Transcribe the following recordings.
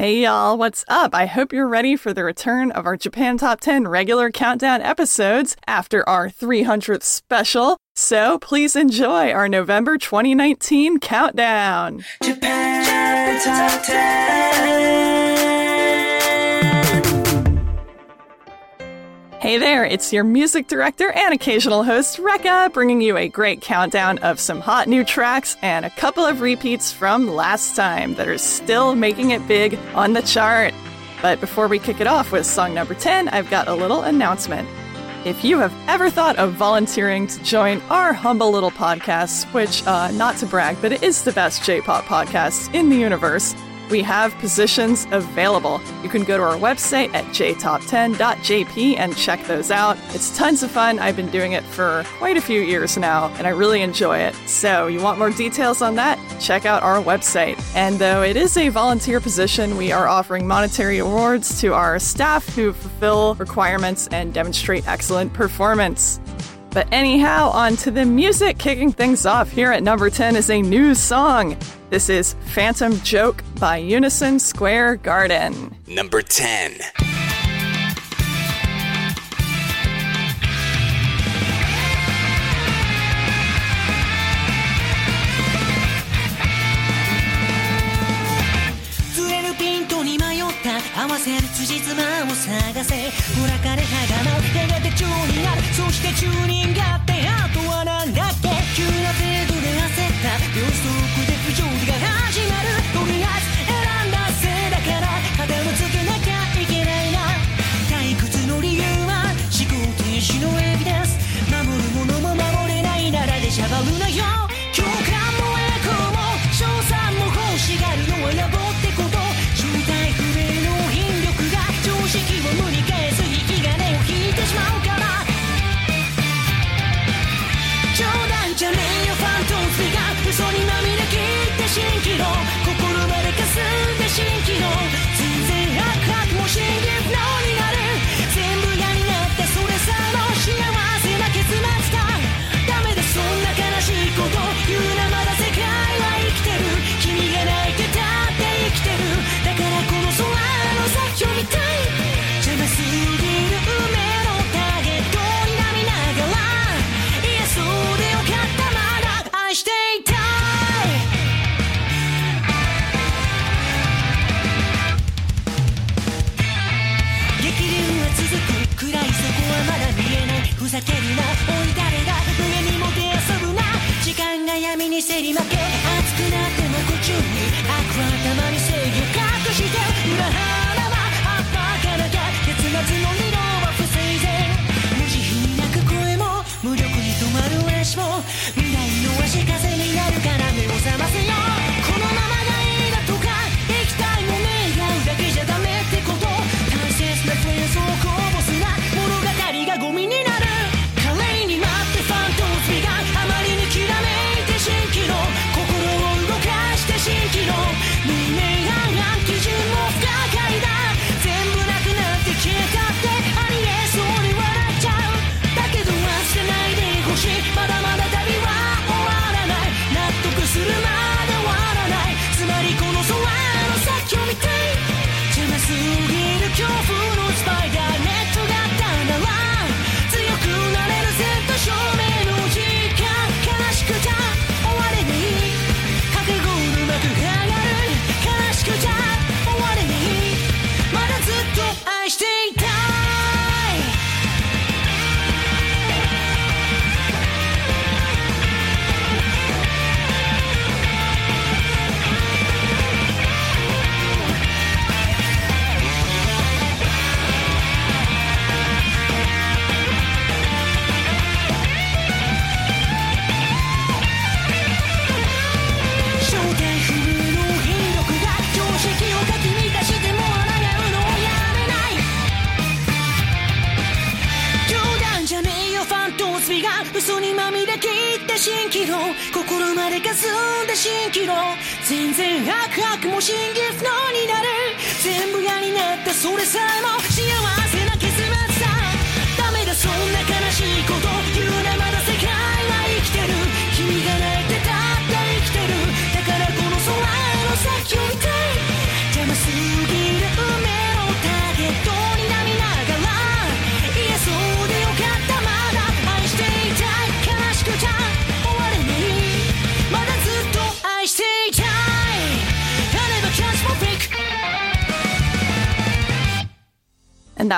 Hey y'all, what's up? I hope you're ready for the return of our Japan Top 10 regular countdown episodes after our 300th special. So please enjoy our November 2019 countdown. Japan Top 10. Hey there, it's your music director and occasional host, Rekka, bringing you a great countdown of some hot new tracks and a couple of repeats from last time that are still making it big on the chart. But before we kick it off with song number 10, I've got a little announcement. If you have ever thought of volunteering to join our humble little podcast, which, uh, not to brag, but it is the best J pop podcast in the universe, we have positions available. You can go to our website at jtop10.jp and check those out. It's tons of fun. I've been doing it for quite a few years now, and I really enjoy it. So, you want more details on that? Check out our website. And though it is a volunteer position, we are offering monetary awards to our staff who fulfill requirements and demonstrate excellent performance. But anyhow, on to the music. Kicking things off here at number 10 is a new song. This is Phantom Joke by Unison Square Garden. Number 10. 合わせる辻褄を探せ。裏金はがのやがて中になるそしてチューニングってあとはなんだっけ急な程度で焦った。様子を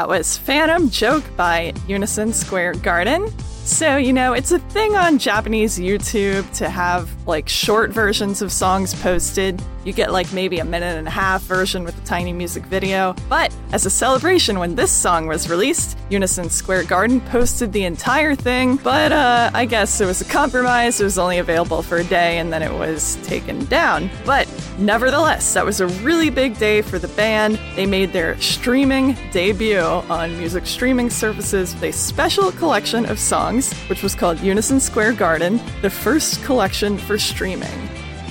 that was Phantom Joke by Unison Square Garden. So, you know, it's a thing on Japanese YouTube to have like short versions of songs posted. You get like maybe a minute and a half version with a tiny music video. But as a celebration, when this song was released, Unison Square Garden posted the entire thing. But uh, I guess it was a compromise. It was only available for a day and then it was taken down. But nevertheless, that was a really big day for the band. They made their streaming debut on music streaming services with a special collection of songs, which was called Unison Square Garden, the first collection for streaming.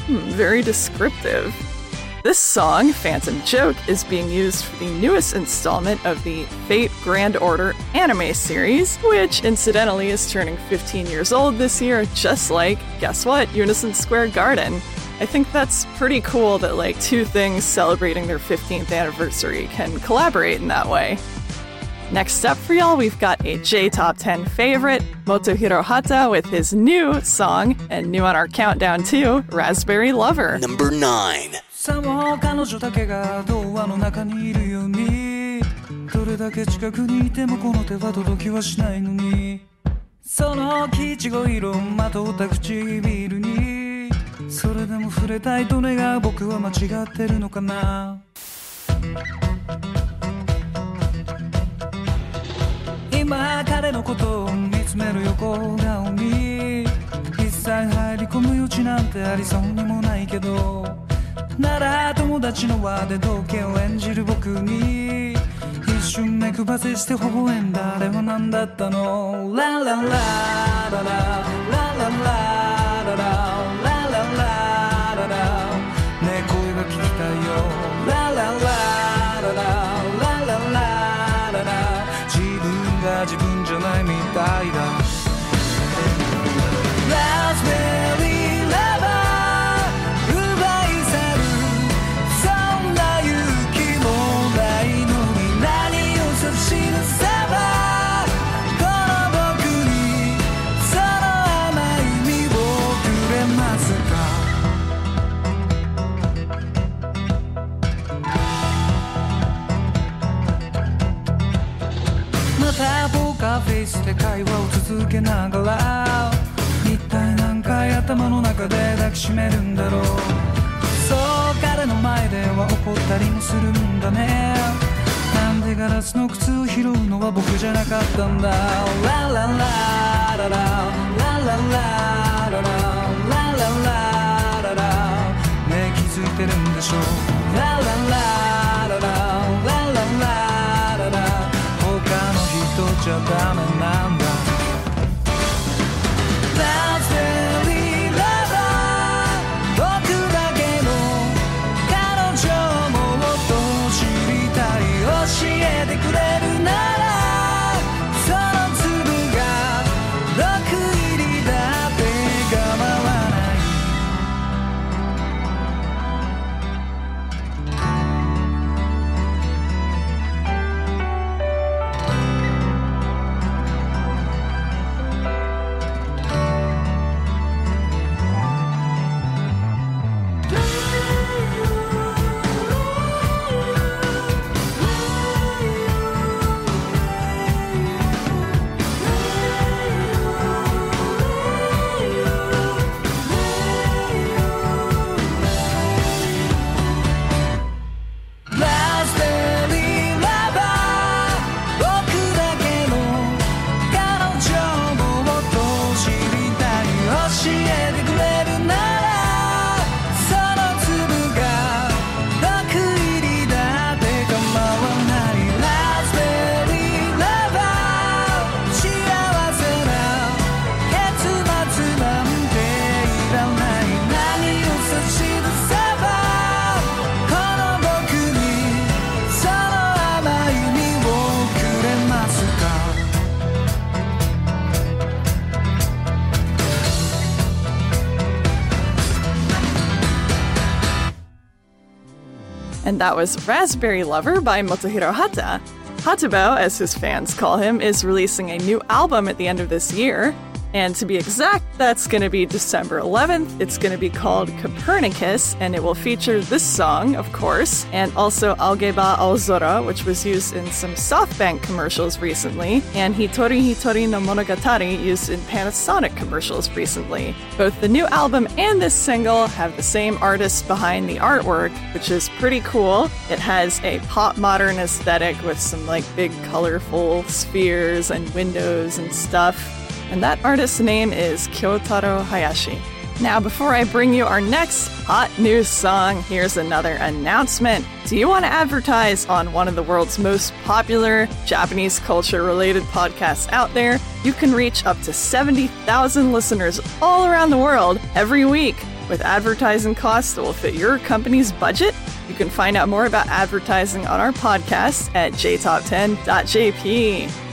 Hmm, very descriptive. This song, Phantom Joke, is being used for the newest installment of the Fate Grand Order anime series, which incidentally is turning 15 years old this year, just like, guess what, Unison Square Garden. I think that's pretty cool that like two things celebrating their 15th anniversary can collaborate in that way. Next up for y'all, we've got a J Top 10 favorite, Motohiro Hata with his new song, and new on our countdown too, Raspberry Lover. Number 9. さも彼女だけが童話の中にいるようにどれだけ近くにいてもこの手は届きはしないのにその生地ご色まとった唇にそれでも触れたいと願う僕は間違ってるのかな今彼のことを見つめる横顔に一切入り込む余地なんてありそうにもないけどなら友達の輪で同家を演じる僕に一瞬目くばせして微笑んだあれは何だったの？ラララララララララ。guide us. 会話を続けながら一体何回頭の中で抱きしめるんだろう。そう彼の前では怒ったりもするんだね。なんでガラスの靴を拾うのは僕じゃなかったんだ。ラララララララララララララララねえ気づいてるんでしょう。ララララララララララ。他の人じゃダメなんだ。That was Raspberry Lover by Motohiro Hata. Hatabo, as his fans call him, is releasing a new album at the end of this year. And to be exact, that's going to be December 11th. It's going to be called Copernicus, and it will feature this song, of course, and also Aogeba Aozora, which was used in some SoftBank commercials recently, and Hitori Hitori no Monogatari used in Panasonic commercials recently. Both the new album and this single have the same artist behind the artwork, which is pretty cool. It has a pop modern aesthetic with some like big colorful spheres and windows and stuff and that artist's name is Kyotaro Hayashi. Now, before I bring you our next hot news song, here's another announcement. Do you want to advertise on one of the world's most popular Japanese culture related podcasts out there? You can reach up to 70,000 listeners all around the world every week with advertising costs that will fit your company's budget. You can find out more about advertising on our podcast at jtop10.jp.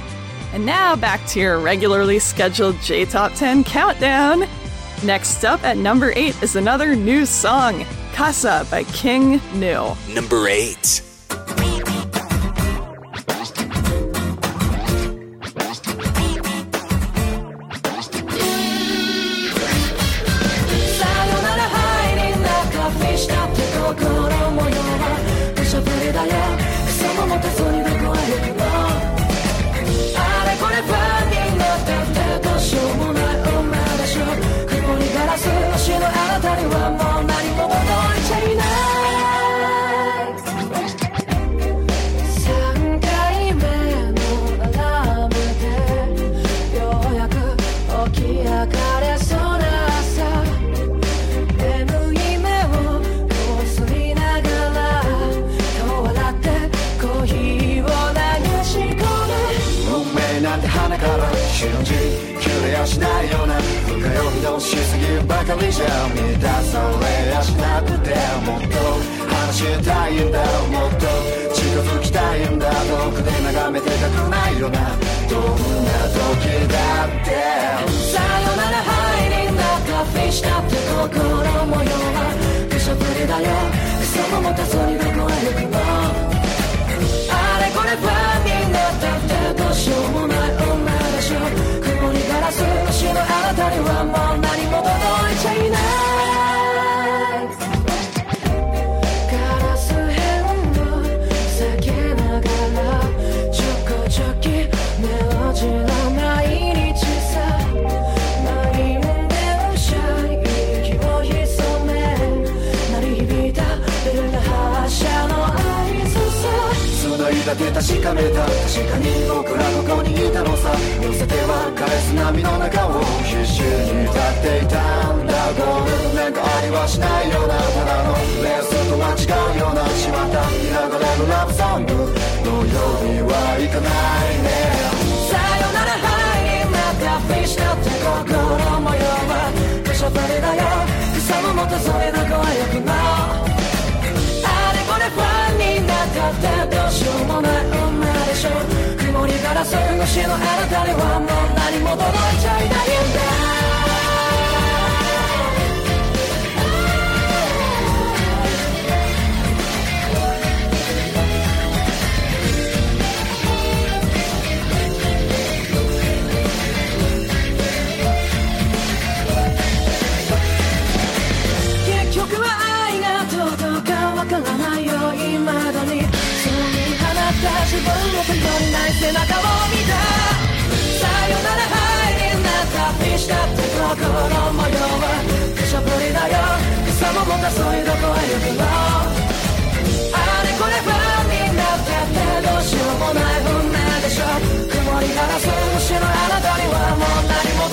And now back to your regularly scheduled J Top 10 countdown. Next up at number 8 is another new song, Casa by King Gnu. Number 8. かりじゃ満たされやしなくてもっと話したいんだもっと近づきたいんだ遠くで眺めてたくないよ。などんな時だってさよなら入り中フィッシュだって心模様はくしゃぶりだよ草も持たずにどこへ行くのあれこれファンになったってどうしようもない女でし。ょ曇りガラス越しのあなにはもう何も届いちゃいないガラス片を避けながらちょこちょき目をじら毎日さ満員電車息を潜め鳴り響いたベルが発車の合図さ繋いだ手確かめた。確かに僕らここにいたのさ。寄せては返すしないようなただのレースとは違うようなしまった流れるラブソング。のようにはいかないね。さよならハイになったフィッシュだって心模様はくしゃぶりだよ。草も持たそれどこへ行くのあれこれファンになったってどうしようもない女でしょ。曇りガラス越しのあなたにはもう何も届いちゃいないんだ。からないよ未だにそうに放った自分の頼りない背中を見たさよならハイになった。フィッシだって心模様はくしゃぶりだよ草も持たそいどこへ行くのあれこれファンになったってどうしようもない運命でしょ。曇りガラス越しのあなたにはもう何も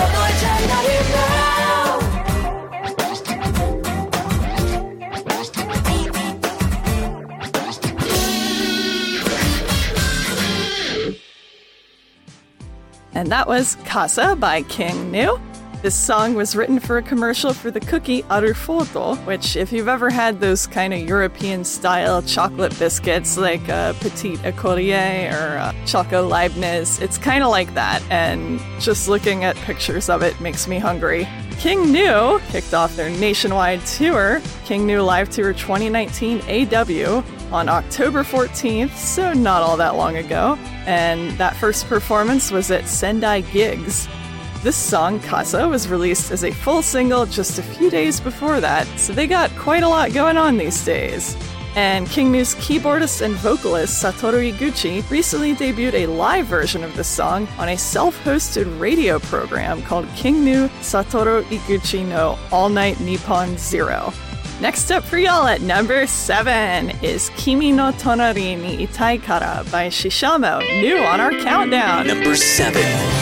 And that was Casa by King Gnu. This song was written for a commercial for the cookie Arufoto, which, if you've ever had those kind of European style chocolate biscuits like uh, Petit Ecolier or Choco Leibniz, it's kind of like that. And just looking at pictures of it makes me hungry. King Gnu kicked off their nationwide tour, King Gnu Live Tour 2019 AW, on October 14th, so not all that long ago, and that first performance was at Sendai Gigs. This song, Casa, was released as a full single just a few days before that, so they got quite a lot going on these days. And King keyboardist and vocalist Satoru Iguchi recently debuted a live version of this song on a self hosted radio program called King Satoru Iguchi no All Night Nippon Zero. Next up for y'all at number 7 is Kimi no Tonari ni Itai Kara by Shishamo, new on our countdown. Number 7.「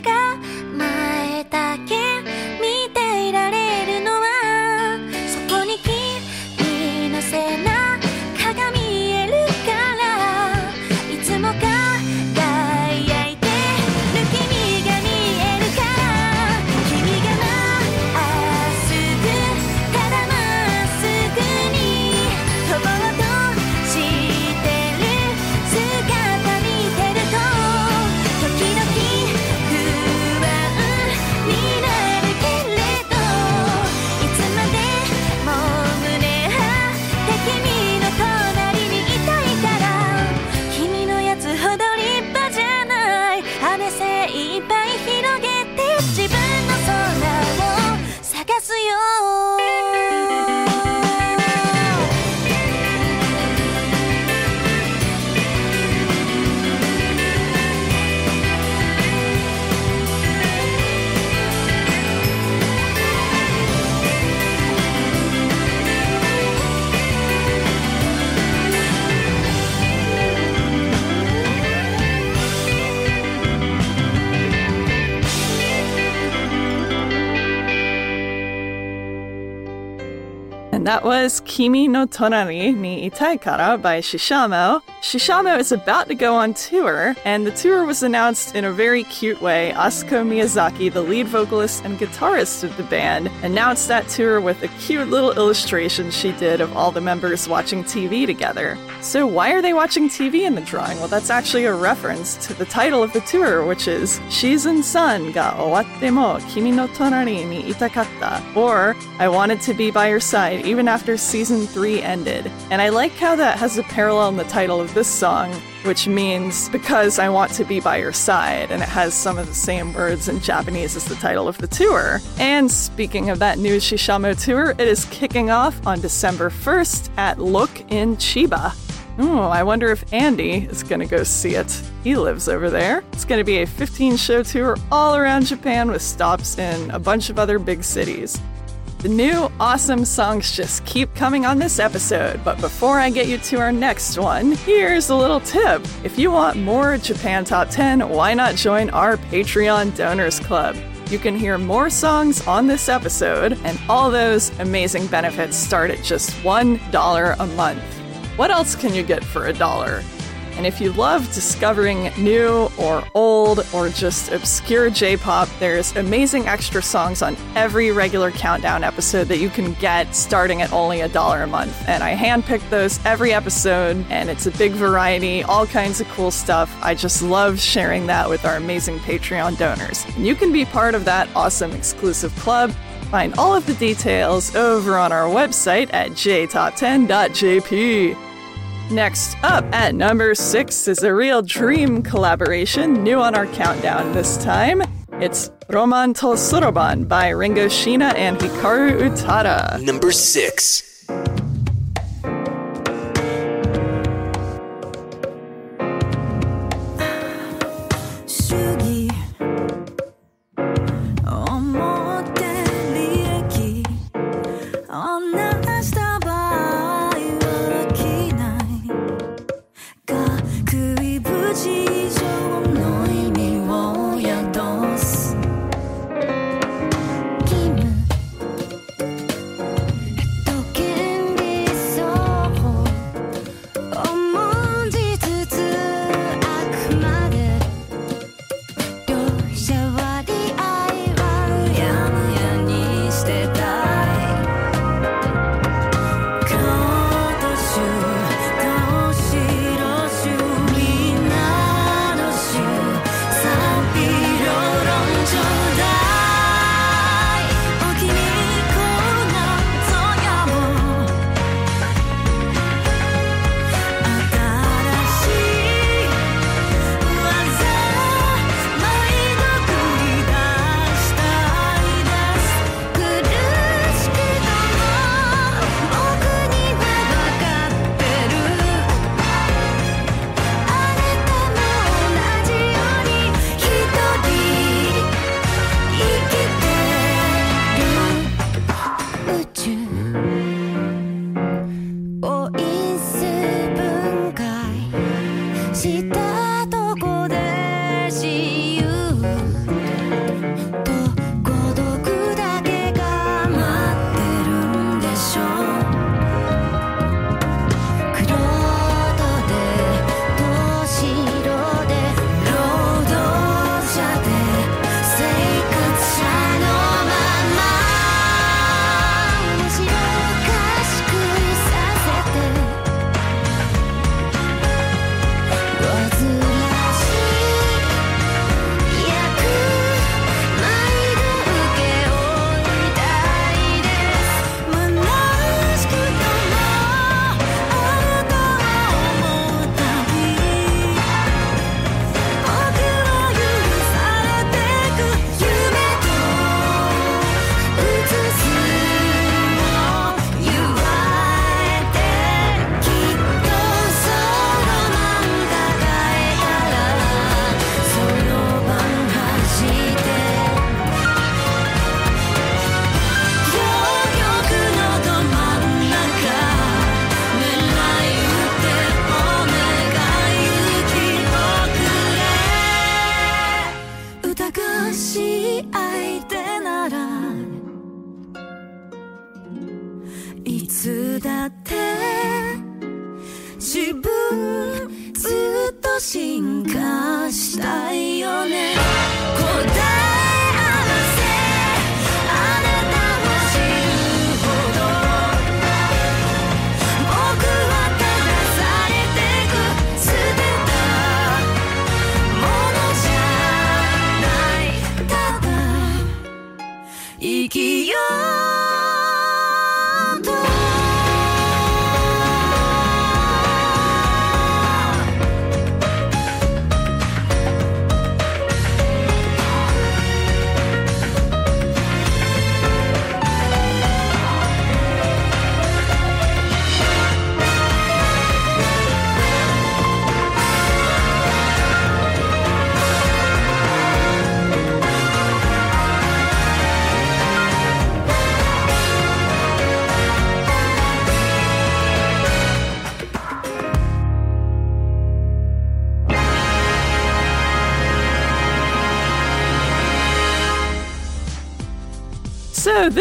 が前だけ And that was Kimi no Tonari ni Itai Kara by Shishamo. Shishamo is about to go on tour, and the tour was announced in a very cute way. Asako Miyazaki, the lead vocalist and guitarist of the band, announced that tour with a cute little illustration she did of all the members watching TV together. So, why are they watching TV in the drawing? Well, that's actually a reference to the title of the tour, which is Season Sun ga owatte mo kimi no tonari ni itakatta, or I wanted to be by your side even after season 3 ended. And I like how that has a parallel in the title of this song, which means because I want to be by your side, and it has some of the same words in Japanese as the title of the tour. And speaking of that new Shishamo tour, it is kicking off on December 1st at Look in Chiba. Oh, I wonder if Andy is going to go see it. He lives over there. It's going to be a 15 show tour all around Japan with stops in a bunch of other big cities. The new awesome songs just keep coming on this episode, but before I get you to our next one, here's a little tip. If you want more Japan Top 10, why not join our Patreon Donors Club? You can hear more songs on this episode, and all those amazing benefits start at just $1 a month. What else can you get for a dollar? And if you love discovering new or old or just obscure J pop, there's amazing extra songs on every regular countdown episode that you can get starting at only a dollar a month. And I handpick those every episode, and it's a big variety, all kinds of cool stuff. I just love sharing that with our amazing Patreon donors. And you can be part of that awesome exclusive club. Find all of the details over on our website at jtop10.jp. Next up at number six is a real dream collaboration, new on our countdown this time. It's Roman to Soroban by Ringo Shiina and Hikaru Utada. Number six.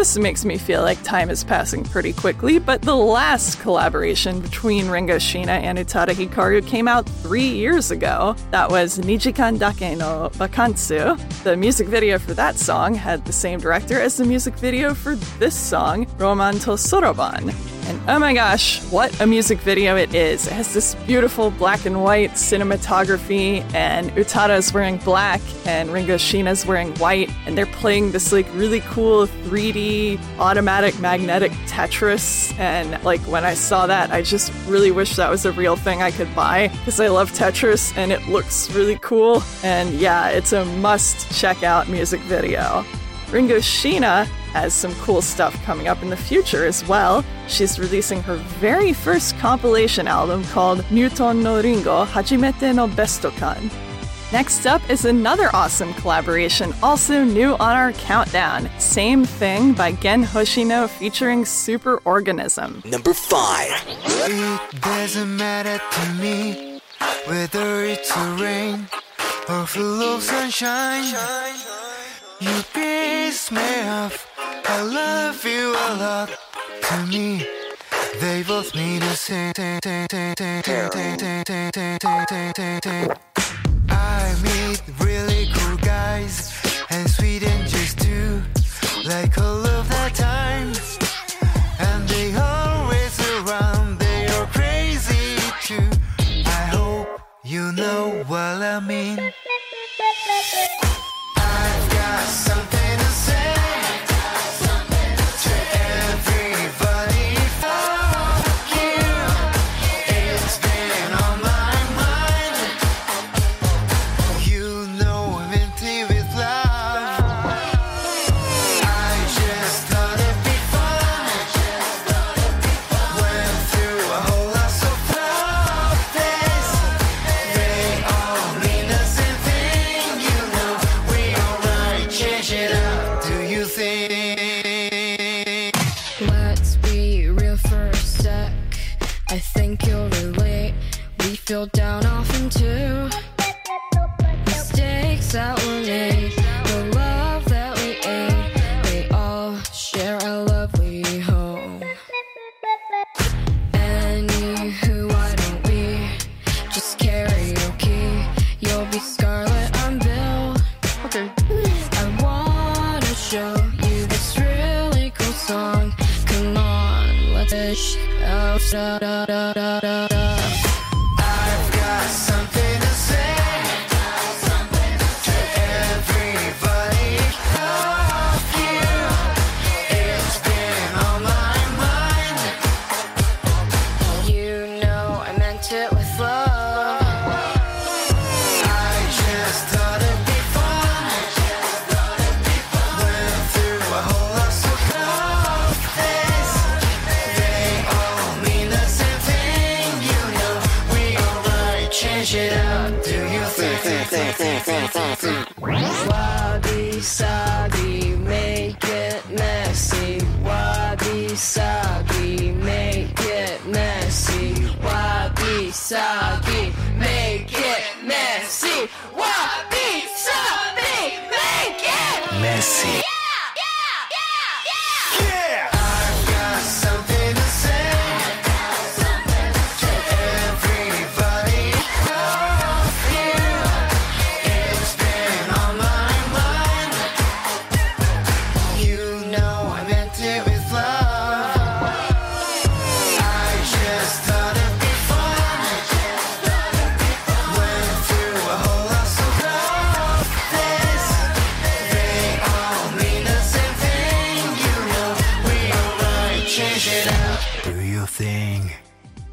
This makes me feel like time is passing pretty quickly, but the last collaboration between Ringo Shiina and Utada Hikaru came out three years ago. That was Nijikan Dake no Bakansu. The music video for that song had the same director as the music video for this song, Roman to Soroban. And oh my gosh, what a music video it is. It has this beautiful black and white cinematography, and Utada is wearing black, and Ringo Shiina's wearing white, and they're playing this like really cool 3D automatic magnetic Tetris. And like when I saw that, I just really wish that was a real thing I could buy because I love Tetris and it looks really cool. And yeah, it's a must check out music video. Ringo Shiina has some cool stuff coming up in the future as well. She's releasing her very first compilation album called Newton no Ringo Hajimete no Bestokan. Next up is another awesome collaboration, also new on our countdown. Same Thing by Gen Hoshino featuring Superorganism. Number five. It doesn't matter to me whether it's a rain or full of sunshine. You piss me off. I love you a lot. To me, they both mean the same. I meet really cool guys and sweet angels too, like all of the time. And they always around, they are crazy too. I hope you know what I mean.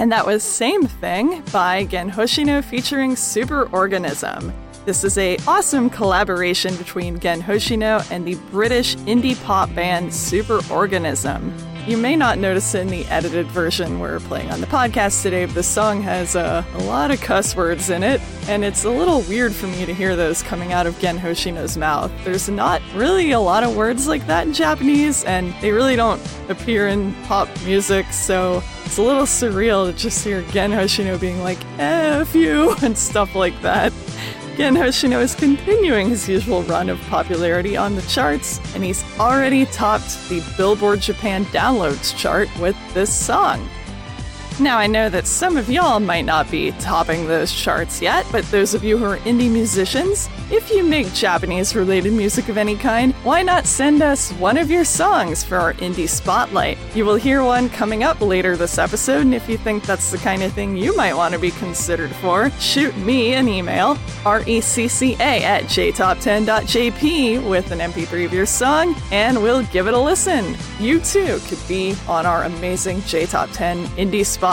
And that was Same Thing by Gen Hoshino featuring Superorganism. This is a awesome collaboration between Gen Hoshino and the British indie pop band Superorganism. You may not notice in the edited version we're playing on the podcast today, but the song has uh, a lot of cuss words in it, and it's a little weird for me to hear those coming out of Gen Hoshino's mouth. There's not really a lot of words like that in Japanese, and they really don't appear in pop music, so it's a little surreal to just hear Gen Hoshino being like, F you, and stuff like that. Gen Hoshino is continuing his usual run of popularity on the charts, and he's already topped the Billboard Japan downloads chart with this song. Now, I know that some of y'all might not be topping those charts yet, but those of you who are indie musicians, if you make Japanese related music of any kind, why not send us one of your songs for our indie spotlight? You will hear one coming up later this episode, and if you think that's the kind of thing you might want to be considered for, shoot me an email, recca at jtop10.jp with an MP3 of your song, and we'll give it a listen. You too could be on our amazing JTop 10 indie spotlight.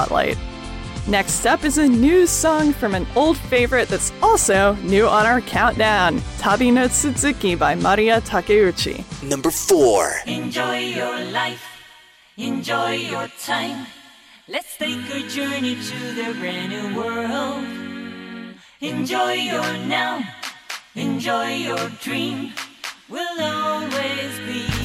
Next up is a new song from an old favorite that's also new on our countdown Tabi no Tsuzuki by Mariya Takeuchi. Number 4. Enjoy your life, enjoy your time. Let's take a journey to the brand new world. Enjoy your now, enjoy your dream. We'll always be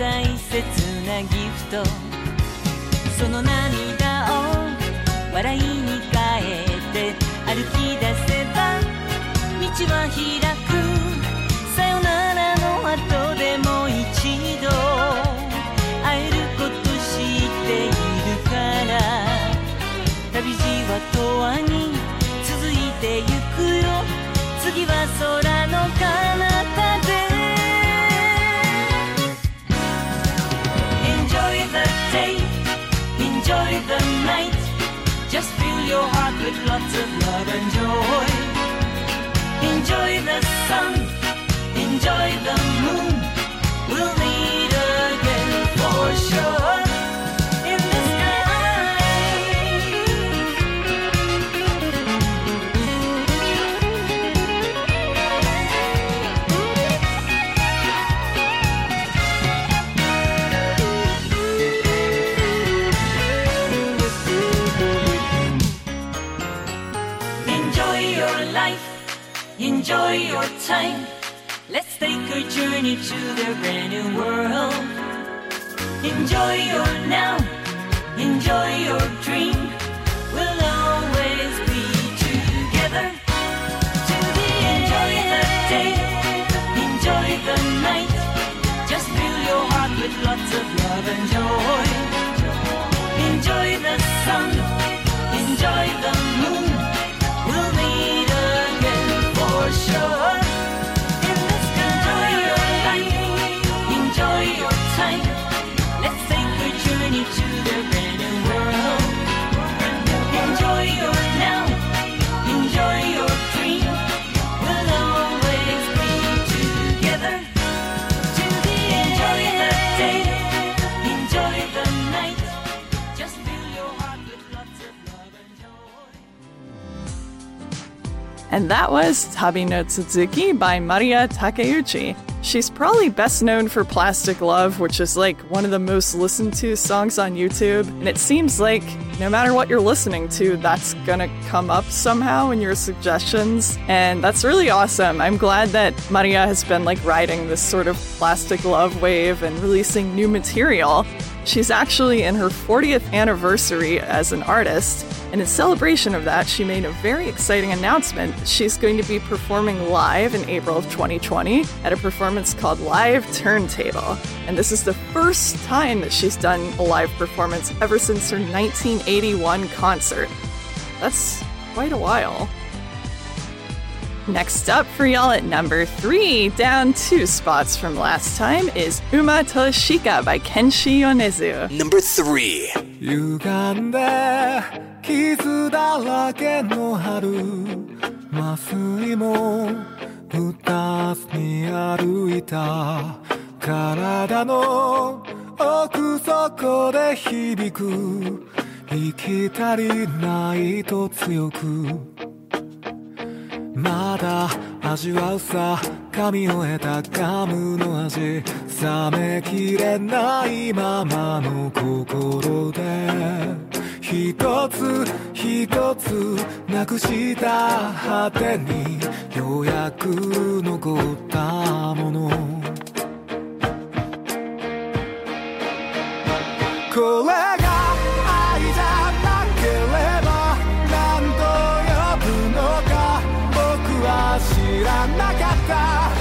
大切なギフト。その涙を笑いに変えて歩き出せば道は開く。Lots of love and joy. Enjoy the sun, enjoy the moon. We'll meet again for sure. Time. Let's take a journey to the brand new world. Enjoy your now, enjoy your dream. We'll always be together. To the enjoy the day, enjoy the night. Just fill your heart with lots of love and joy. Enjoy the sun, enjoy the moon. We'll meet again for sure And that was Tabi no Tsuzuki by Mariya Takeuchi. She's probably best known for Plastic Love, which is like one of the most listened to songs on YouTube. And it seems like no matter what you're listening to, that's gonna come up somehow in your suggestions. And that's really awesome. I'm glad that Maria has been like riding this sort of Plastic Love wave and releasing new material. She's actually in her 40th anniversary as an artist, and in celebration of that, she made a very exciting announcement. She's going to be performing live in April of 2020 at a performance called Live Turntable. And this is the first time that she's done a live performance ever since her 1981 concert. That's quite a while. Next up for y'all at number three, down two spots from last time, is Uma Toshika by Kenshi Yonezu. Number three. 歪んで傷だらけの春麻酔も二つに歩いた体の奥底で響く生き足りないと強く まだ味わうさ噛み終えたガムの味冷めきれないままの心で。一つ一つなくした果てにようやく残ったもの。これがらなかった。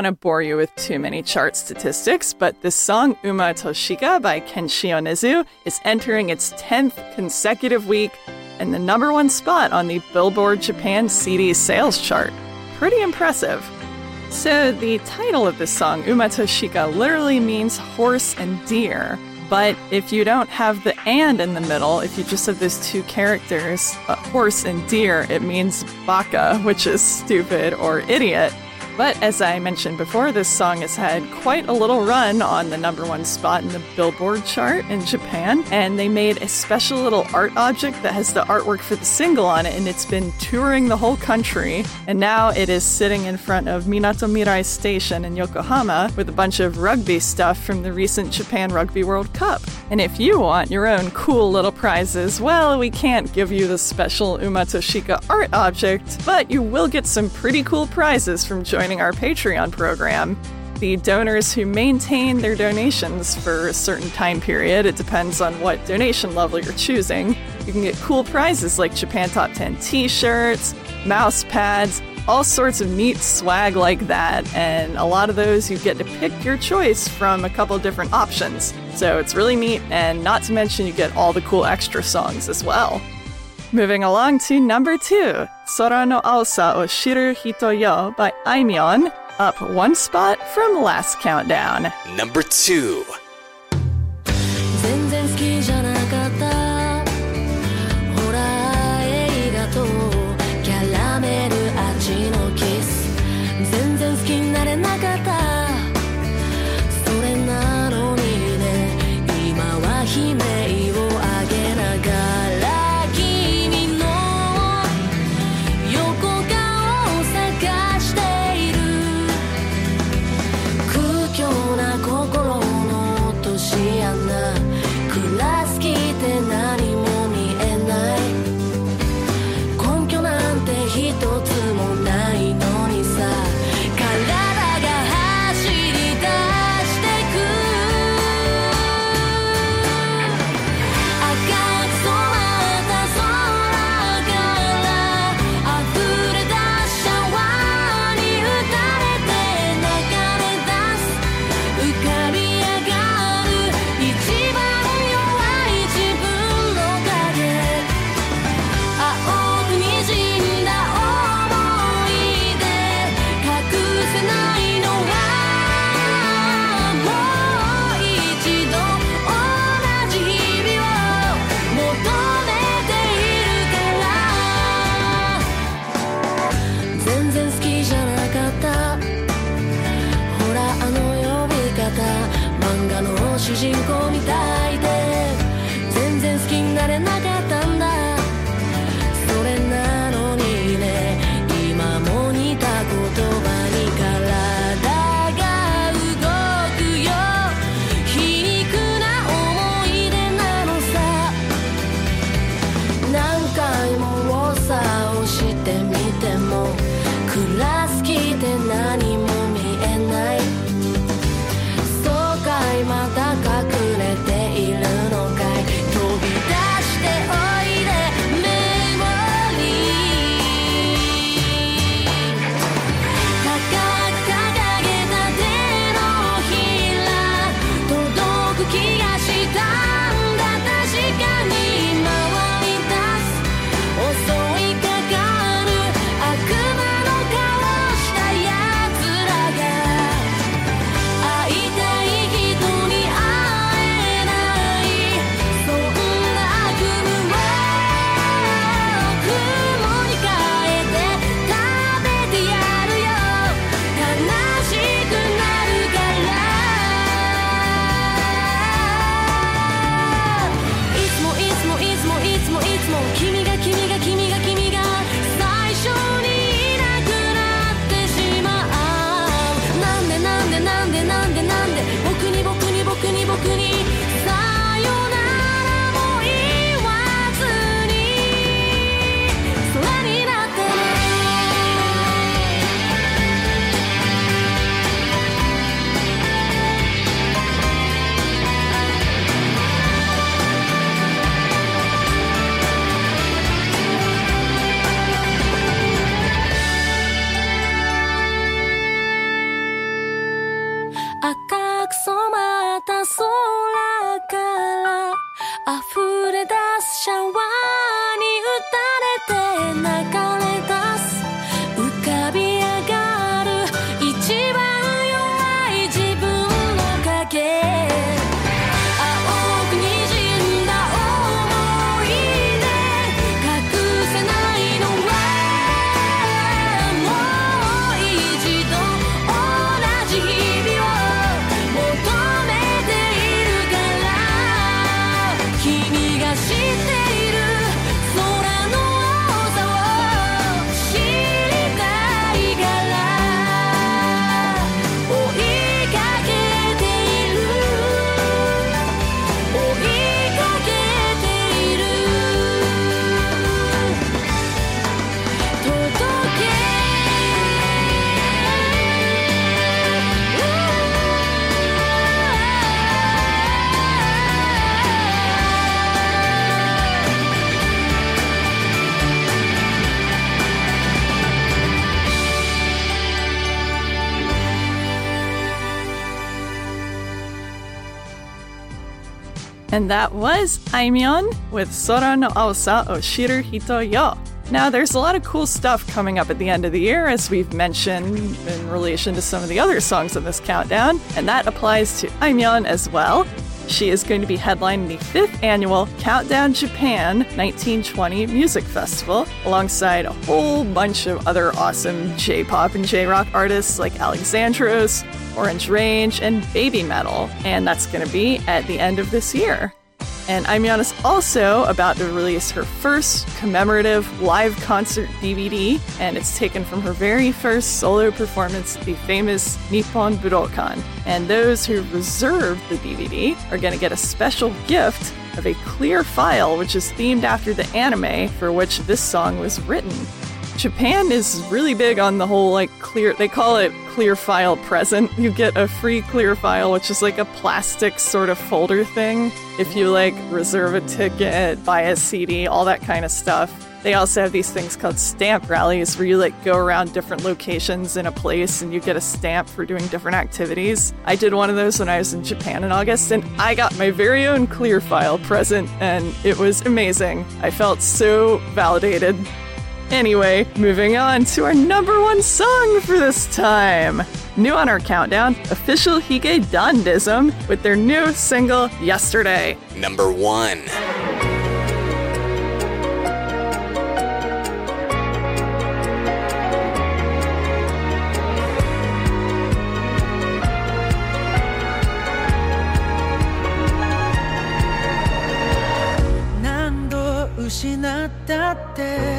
Want to bore you with too many chart statistics, but this song Uma Toshika by Kenshi Yonezu is entering its 10th consecutive week and the number one spot on the Billboard Japan CD sales chart. Pretty impressive. So, the title of this song, Uma Toshika, literally means horse and deer. But if you don't have the and in the middle, if you just have those two characters, uh, horse and deer, it means baka, which is stupid or idiot. But as I mentioned before, this song has had quite a little run on the number one spot in the Billboard chart in Japan, and they made a special little art object that has the artwork for the single on it, and it's been touring the whole country. And now it is sitting in front of Minato Mirai Station in Yokohama with a bunch of rugby stuff from the recent Japan Rugby World Cup. And if you want your own cool little prizes, well, we can't give you the special Uma Toshika art object, but you will get some pretty cool prizes from joining our Patreon program. The donors who maintain their donations for a certain time period, it depends on what donation level you're choosing. You can get cool prizes like Japan Top 10 t shirts, mouse pads, all sorts of neat swag like that, and a lot of those you get to pick your choice from a couple different options. So it's really neat, and not to mention you get all the cool extra songs as well. Moving along to number two, Sora no Aosa o Shiru Hito Yo by Aimyon, up one spot from last countdown. Number two. And that was Aimyon with Sora no Aosa o Shiru Hito Yo. Now, there's a lot of cool stuff coming up at the end of the year, as we've mentioned in relation to some of the other songs in this countdown, and that applies to Aimyon as well. She is going to be headlining the fifth annual Countdown Japan 1920 Music Festival, alongside a whole bunch of other awesome J pop and J rock artists like Alexandros, Orange Range, and Baby Metal, and that's going to be at the end of this year. And Aimyon is also about to release her first commemorative live concert DVD, and it's taken from her very first solo performance the famous Nippon Budokan. And those who reserve the DVD are going to get a special gift of a clear file which is themed after the anime for which this song was written. Japan is really big on the whole like clear they call it clear file present. You get a free clear file which is like a plastic sort of folder thing if you like reserve a ticket, buy a CD, all that kind of stuff. They also have these things called stamp rallies where you like go around different locations in a place and you get a stamp for doing different activities. I did one of those when I was in Japan in August and I got my very own clear file present and it was amazing. I felt so validated. Anyway, moving on to our number one song for this time. New on our countdown, official Hige Dandism with their new single, Yesterday. Number one. 何度失ったって取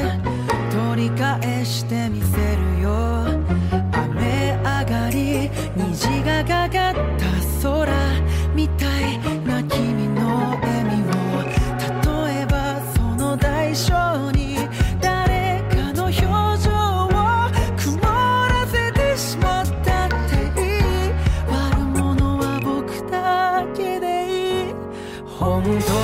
り返してみせるよ。雨上がり虹がかかった空みたいな君の笑みを。例えばその代償に誰かの表情を曇らせてしまったっていい。悪者は僕だけでいい。本当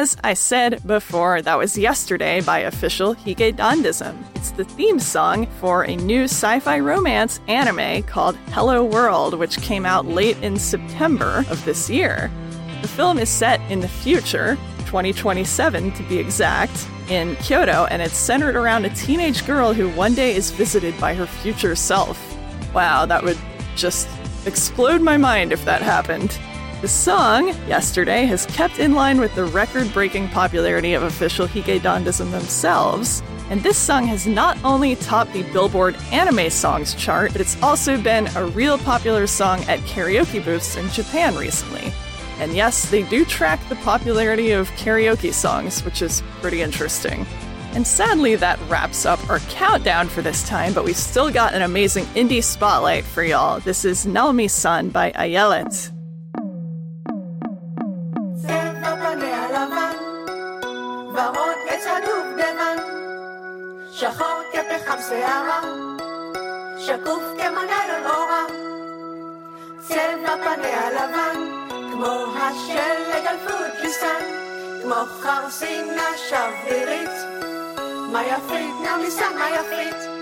as I said before, that was Yesterday by official Hige Dandism. It's the theme song for a new sci fi romance anime called Hello World, which came out late in September of this year. The film is set in the future, 2027 to be exact, in Kyoto, and it's centered around a teenage girl who one day is visited by her future self. Wow, that would just explode my mind if that happened. The song, Yesterday, has kept in line with the record breaking popularity of official Hige Dandism themselves. And this song has not only topped the Billboard Anime Songs chart, but it's also been a real popular song at karaoke booths in Japan recently. And yes, they do track the popularity of karaoke songs, which is pretty interesting. And sadly, that wraps up our countdown for this time, but we've still got an amazing indie spotlight for y'all. This is Naomi San by Ayelet. שחור כפחם שערה, שקוף כמו ניילון אורה. צבע פניה לבן, כמו השלג על פוג'יסטן, כמו חרסינה שברירית. מה יפית, נעמי סן, מה יפית?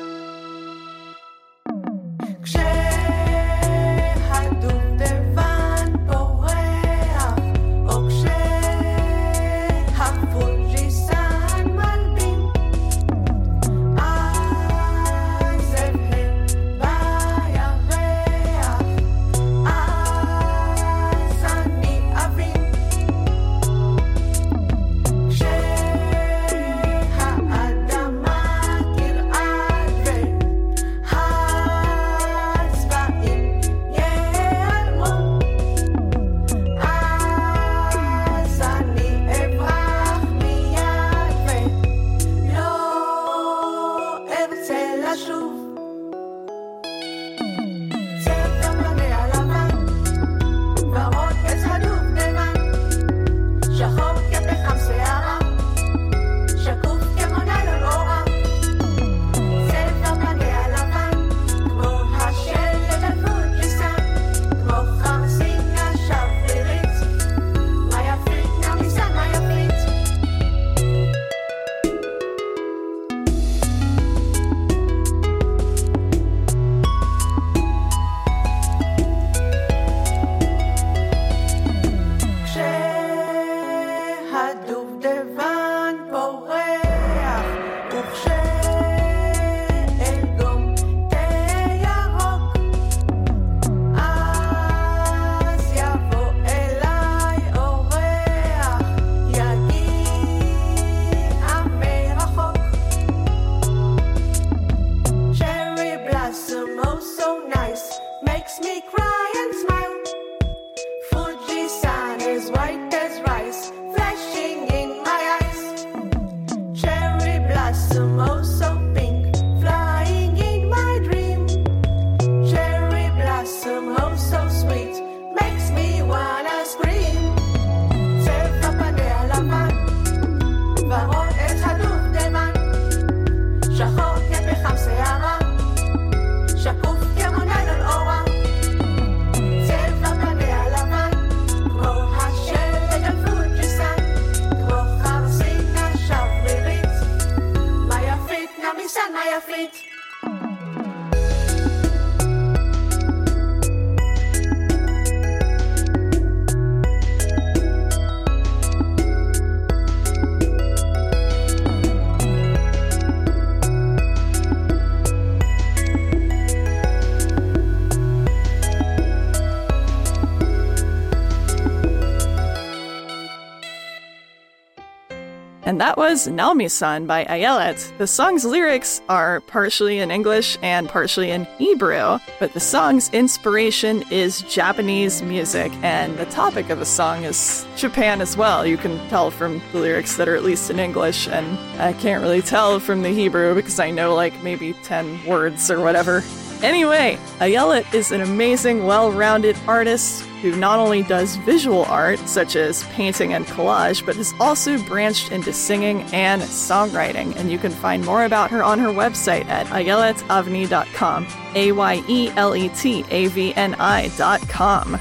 Naomi-san by Ayelet. The song's lyrics are partially in English and partially in Hebrew, but the song's inspiration is Japanese music, and the topic of the song is Japan as well. You can tell from the lyrics that are at least in English, and I can't really tell from the Hebrew because I know like maybe 10 words or whatever. Anyway, Ayelet is an amazing, well rounded artist who not only does visual art, such as painting and collage, but has also branched into singing and songwriting. And you can find more about her on her website at ayeletavni.com. A Y E L E T A V N I.com.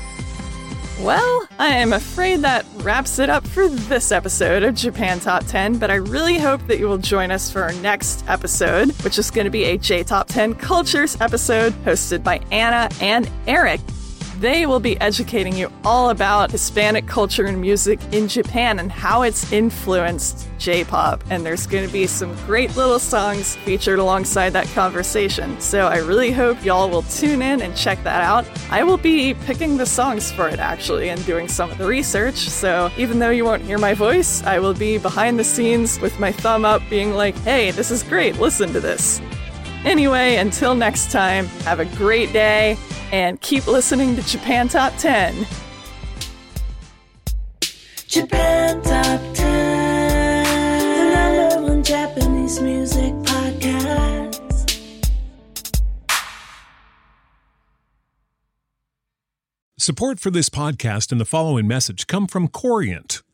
Well, I am afraid that wraps it up for this episode of Japan Top 10, but I really hope that you will join us for our next episode, which is going to be a J Top 10 Cultures episode hosted by Anna and Eric. They will be educating you all about Hispanic culture and music in Japan and how it's influenced J pop. And there's going to be some great little songs featured alongside that conversation. So I really hope y'all will tune in and check that out. I will be picking the songs for it actually and doing some of the research. So even though you won't hear my voice, I will be behind the scenes with my thumb up being like, hey, this is great, listen to this. Anyway, until next time, have a great day and keep listening to Japan Top 10. Japan Top 10, the number one Japanese music podcast. Support for this podcast and the following message come from Corient.